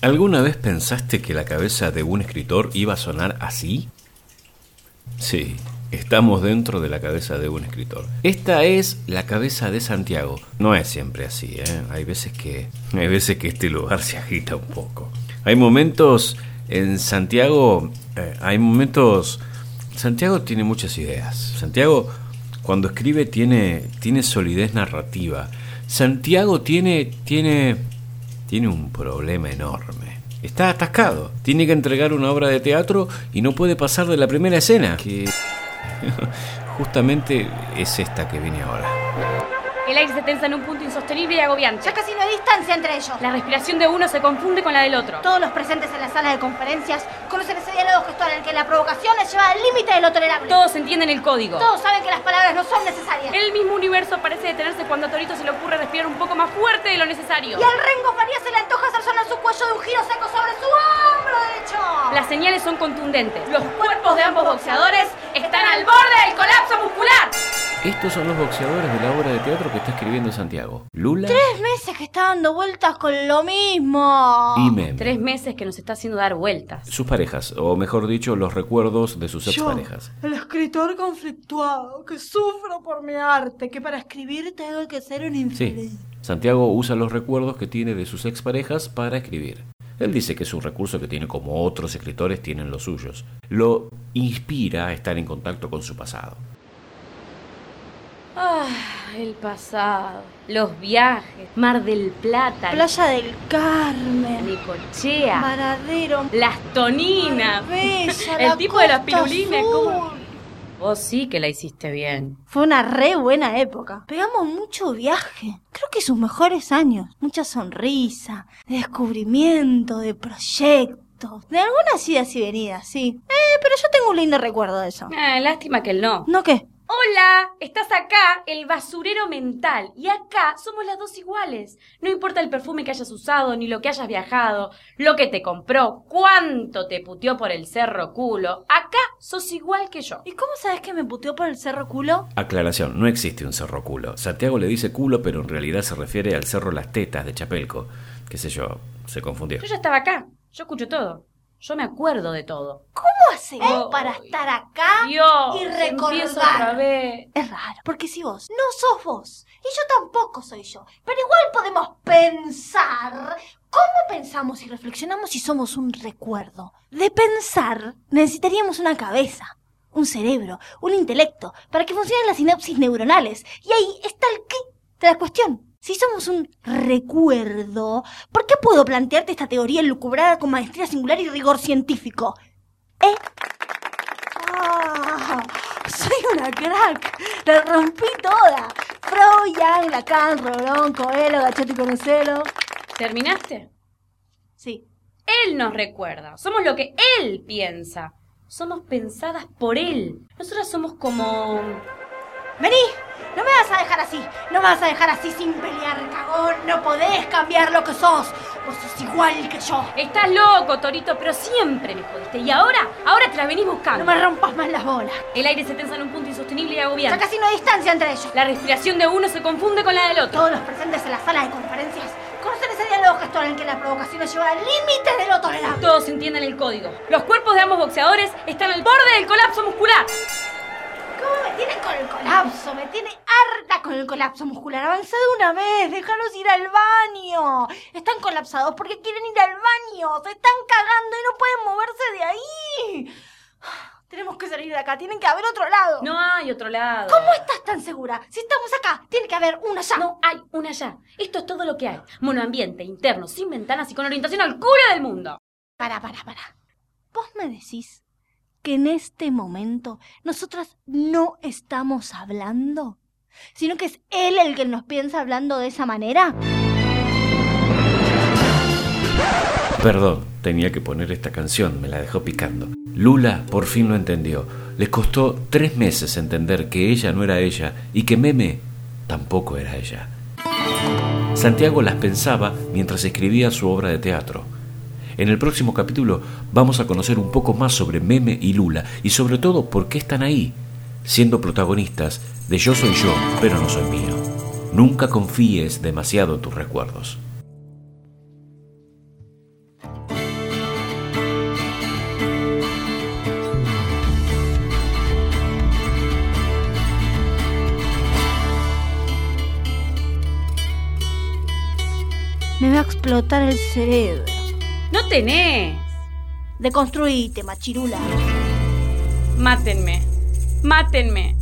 ¿Alguna vez pensaste que la cabeza de un escritor iba a sonar así? Sí, estamos dentro de la cabeza de un escritor. Esta es la cabeza de Santiago. No es siempre así, ¿eh? Hay veces que, hay veces que este lugar se agita un poco. Hay momentos en Santiago, eh, hay momentos... Santiago tiene muchas ideas. Santiago, cuando escribe, tiene, tiene solidez narrativa. Santiago tiene, tiene tiene un problema enorme. Está atascado. Tiene que entregar una obra de teatro y no puede pasar de la primera escena. Que justamente es esta que viene ahora. El aire se tensa en un punto insostenible y agobiante. Ya casi no hay distancia entre ellos. La respiración de uno se confunde con la del otro. Todos los presentes en la sala de conferencias conocen ese diálogo gestual en el que la provocación les lleva al límite de lo tolerable. Todos entienden el código. Todos saben que las palabras no son necesarias. El mismo universo parece detenerse cuando a Torito se le ocurre respirar un poco más fuerte de lo necesario. Y al Rengo Faría se le antoja hacer sonar su cuello de un giro seco sobre su hombro derecho. Las señales son contundentes. Los cuerpos de ambos boxeadores están al borde del colapso muscular. Estos son los boxeadores de la obra de teatro que está escribiendo Santiago. Lula Tres meses que está dando vueltas con lo mismo. y Meme. Tres meses que nos está haciendo dar vueltas. Sus parejas, o mejor dicho, los recuerdos de sus exparejas. el escritor conflictuado, que sufro por mi arte, que para escribir tengo que ser un infeliz. Sí, Santiago usa los recuerdos que tiene de sus exparejas para escribir. Él dice que es un recurso que tiene como otros escritores tienen los suyos. Lo inspira a estar en contacto con su pasado. Ah, el pasado. Los viajes. Mar del Plata. Playa del Carmen. Necochea. Maradero. Las toninas. Bella, El la tipo de las pirulines. Vos sí que la hiciste bien. Fue una re buena época. Pegamos mucho viaje. Creo que sus mejores años. Mucha sonrisa, de descubrimiento, de proyectos. De algunas idas y venidas, sí. Eh, pero yo tengo un lindo recuerdo de eso. Ah, lástima que él no. ¿No qué? Hola, estás acá, el basurero mental. Y acá somos las dos iguales. No importa el perfume que hayas usado, ni lo que hayas viajado, lo que te compró, cuánto te puteó por el cerro culo. Acá sos igual que yo. ¿Y cómo sabes que me puteó por el cerro culo? Aclaración, no existe un cerro culo. Santiago le dice culo, pero en realidad se refiere al cerro Las Tetas de Chapelco. Qué sé yo, se confundió. Yo ya estaba acá. Yo escucho todo. Yo me acuerdo de todo. ¿Cómo hacemos Oh, para estar acá Dios, y otra recordar? vez. Es raro, porque si vos no sos vos y yo tampoco soy yo, pero igual podemos pensar. ¿Cómo pensamos y reflexionamos si somos un recuerdo? De pensar necesitaríamos una cabeza, un cerebro, un intelecto, para que funcionen las sinapsis neuronales. Y ahí está el qué de la cuestión. Si somos un recuerdo, ¿por qué puedo plantearte esta teoría elucubrada con maestría singular y rigor científico? ¿Eh? ¡Ah! Soy una crack. La rompí toda. Freud, Young, Lacan, Rolón, Coelho, Gachetti Conocelo. ¿Terminaste? Sí. Él nos recuerda. Somos lo que él piensa. Somos pensadas por él. Nosotras somos como... Vení. No me vas a dejar así. No me vas a dejar así sin pelear, cagón. No podés cambiar lo que sos. Vos sos igual que yo. Estás loco, Torito, pero siempre me jodiste. Y ahora, ahora te la venís No buscando. me rompas más las bolas. El aire se tensa en un punto insostenible y Ya agobiante. casi no hay distancia entre ellos. La respiración de uno se confunde con la del otro. Todos los presentes en la sala de conferencias conocen ese diálogo gestual en que la provocación nos lleva al límite de lo tolerable. Todos entienden el código. Los cuerpos de ambos boxeadores están al borde del colapso muscular. ¿Cómo me tienen con el colapso? Me tiene harta con el colapso muscular. Avanza de una vez, déjalos ir al baño. Están colapsados porque quieren ir al baño. Se están cagando y no pueden moverse de ahí. Tenemos que salir de acá, tienen que haber otro lado. No hay otro lado. ¿Cómo estás tan segura? Si estamos acá, tiene que haber uno allá. No hay una allá. Esto es todo lo que hay. Monoambiente, interno, sin ventanas y con orientación al culo del mundo. Para, para, para. ¿Vos me decís que en este momento nosotras no estamos hablando? Sino que es él el que nos piensa hablando de esa manera. Perdón, tenía que poner esta canción, me la dejó picando. Lula por fin lo entendió. Le costó tres meses entender que ella no era ella y que Meme tampoco era ella. Santiago las pensaba mientras escribía su obra de teatro. En el próximo capítulo vamos a conocer un poco más sobre Meme y Lula y sobre todo por qué están ahí, siendo protagonistas de Yo soy yo, pero no soy mío. Nunca confíes demasiado en tus recuerdos. Me va a explotar el cerebro. No tenés. Deconstruite, machirula. Mátenme. Mátenme.